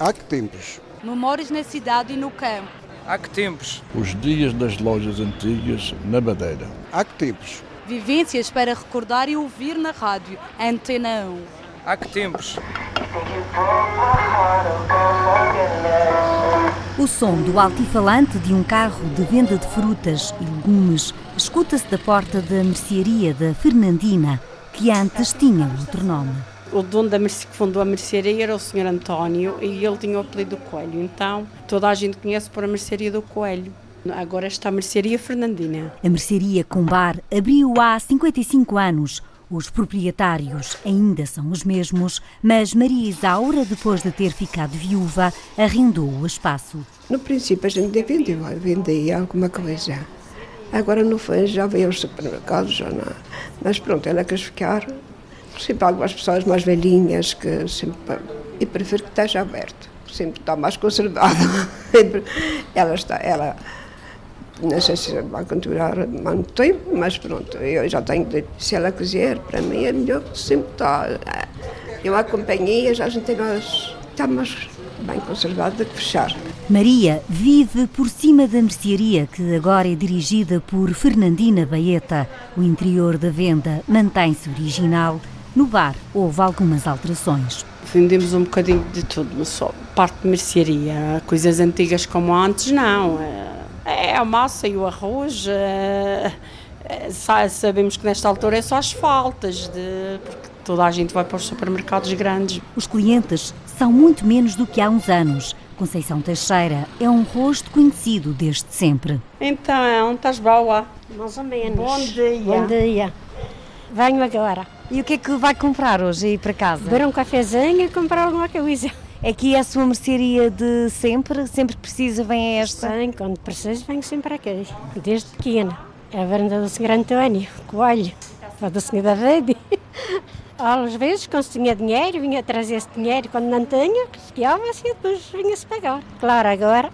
Há que tempos? Memórias na cidade e no campo. Há que tempos? Os dias das lojas antigas na Madeira. Há que tempos? Vivências para recordar e ouvir na rádio. Antena 1. Há que tempos? O som do altifalante de um carro de venda de frutas e legumes escuta-se da porta da mercearia da Fernandina, que antes tinha outro nome. O dono da merce... que fundou a mercearia era o Sr. António e ele tinha o apelido do Coelho. Então toda a gente conhece por a mercearia do Coelho. Agora está a mercearia Fernandina. A mercearia com bar abriu há 55 anos. Os proprietários ainda são os mesmos, mas Maria Isaura, depois de ter ficado viúva, arrendou o espaço. No princípio a gente vendeu, vendia alguma coisa. Agora não foi, já veio aos supermercados, já não. Mas pronto, ela quis ficar. Sempre algumas pessoas mais velhinhas que sempre. E prefiro que esteja aberto, sempre está mais conservado. ela está, ela não sei se vai continuar muito tempo, mas pronto, eu já tenho se ela quiser, para mim é melhor que sempre está. Eu a companhia já a gente tem mais, está mais bem conservado do que fechar. Maria vive por cima da mercearia, que agora é dirigida por Fernandina Baeta. O interior da venda mantém-se original. No bar houve algumas alterações. Vendemos um bocadinho de tudo, mas só parte de mercearia. Coisas antigas como antes, não. É a massa e o arroz. É, é, sabemos que nesta altura é só as faltas, de, porque toda a gente vai para os supermercados grandes. Os clientes são muito menos do que há uns anos. Conceição Teixeira é um rosto conhecido desde sempre. Então, estás boa? Mais ou menos. Bom dia. Bom dia. Venho agora. E o que é que vai comprar hoje aí para casa? Beber um cafezinho e comprar alguma coisa. Aqui é a sua mercearia de sempre? Sempre que precisa vem a esta? Sim, quando preciso venho sempre aqui, desde pequena. É a venda do Sr. António Coelho, a do Sr. David. Às vezes, quando tinha dinheiro, vinha trazer esse dinheiro. Quando não tinha, fiava-se e depois vinha-se pagar. Claro, agora,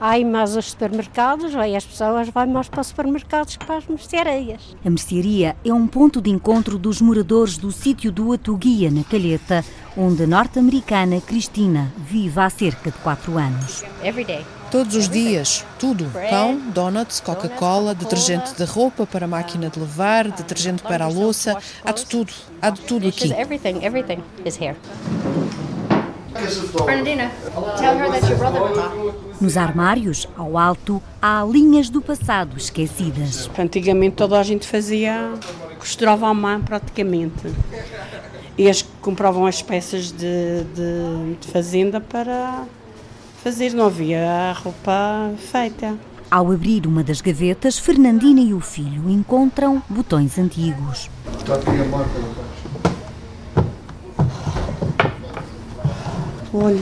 aí mais os supermercados, aí as pessoas vão mais para os supermercados que para as mercearias. A mercearia é um ponto de encontro dos moradores do sítio do Atuguia, na Calheta, onde a norte-americana Cristina vive há cerca de 4 anos. Every day. Todos os dias, tudo. Pão, donuts, Coca-Cola, detergente de roupa para a máquina de lavar, detergente para a louça, há de tudo, há de tudo aqui. Nos armários, ao alto, há linhas do passado esquecidas. Antigamente toda a gente fazia, costurava à mão praticamente. E as compravam as peças de, de, de fazenda para fazer, não havia roupa feita. Ao abrir uma das gavetas, Fernandina e o filho encontram botões antigos. Está aqui a marca Olha,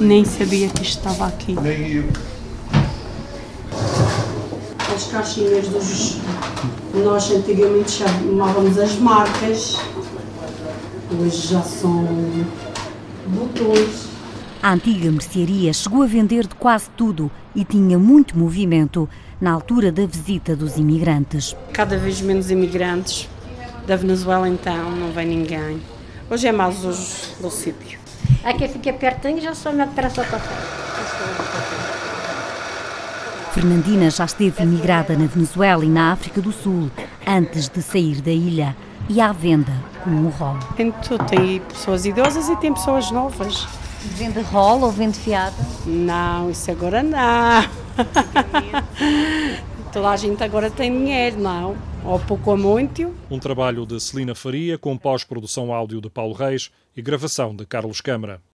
nem sabia que isto estava aqui. Nem eu. As caixinhas dos. Nós antigamente chamávamos as marcas, hoje já são botões. A antiga mercearia chegou a vender de quase tudo e tinha muito movimento na altura da visita dos imigrantes. Cada vez menos imigrantes. Da Venezuela, então, não vem ninguém. Hoje é mais os do sítio. Aqui fica pertinho já só me para só Fernandina já esteve imigrada na Venezuela e na África do Sul antes de sair da ilha e à venda com o rolo. Tem tudo, tem pessoas idosas e tem pessoas novas. Vende rolo ou vende fiada? Não, isso agora não. Toda a gente agora tem dinheiro, não? Ou pouco ou muito. Um trabalho de Celina Faria com pós-produção áudio de Paulo Reis e gravação de Carlos Câmara.